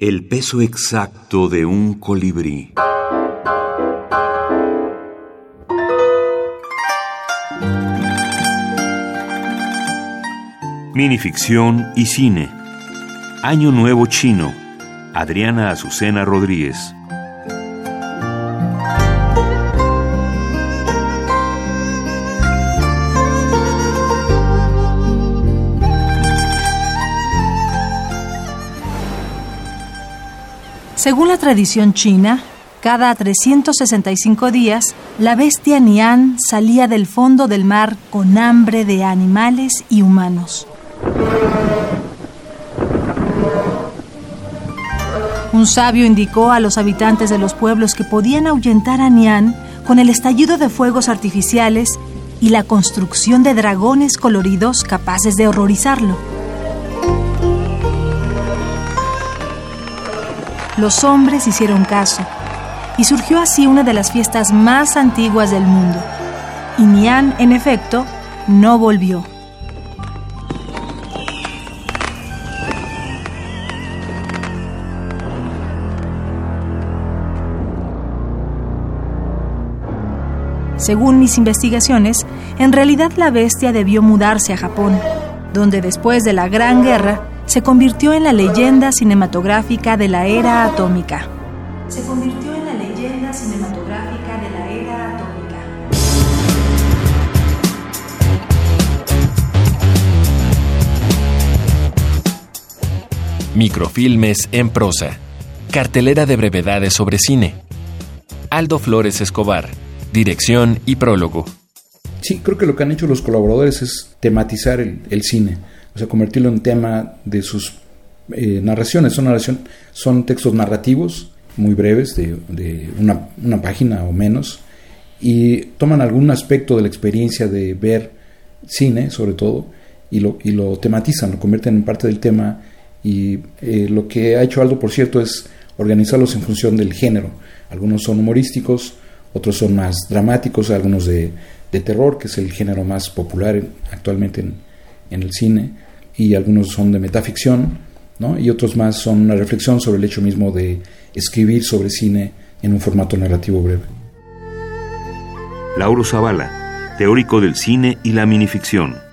El peso exacto de un colibrí. Minificción y cine. Año Nuevo Chino. Adriana Azucena Rodríguez. Según la tradición china, cada 365 días, la bestia Nian salía del fondo del mar con hambre de animales y humanos. Un sabio indicó a los habitantes de los pueblos que podían ahuyentar a Nian con el estallido de fuegos artificiales y la construcción de dragones coloridos capaces de horrorizarlo. Los hombres hicieron caso, y surgió así una de las fiestas más antiguas del mundo. Y Nian, en efecto, no volvió. Según mis investigaciones, en realidad la bestia debió mudarse a Japón, donde después de la Gran Guerra se convirtió en la leyenda cinematográfica de la era atómica. Se convirtió en la leyenda cinematográfica de la era atómica. Microfilmes en prosa. Cartelera de brevedades sobre cine. Aldo Flores Escobar. Dirección y prólogo. Sí, creo que lo que han hecho los colaboradores es tematizar el, el cine o sea, convertirlo en tema de sus eh, narraciones. Son, narración, son textos narrativos muy breves, de, una, página o menos, y toman algún aspecto de la experiencia de ver cine, sobre todo, y lo, y lo tematizan, lo convierten en parte del tema. Y eh, lo que ha hecho Aldo, por cierto, es organizarlos en función del género. Algunos son humorísticos, otros son más dramáticos, algunos de, terror, que es el género más popular actualmente en, en el cine y algunos son de metaficción, ¿no? y otros más son una reflexión sobre el hecho mismo de escribir sobre cine en un formato narrativo breve. Lauro Zavala, teórico del cine y la minificción.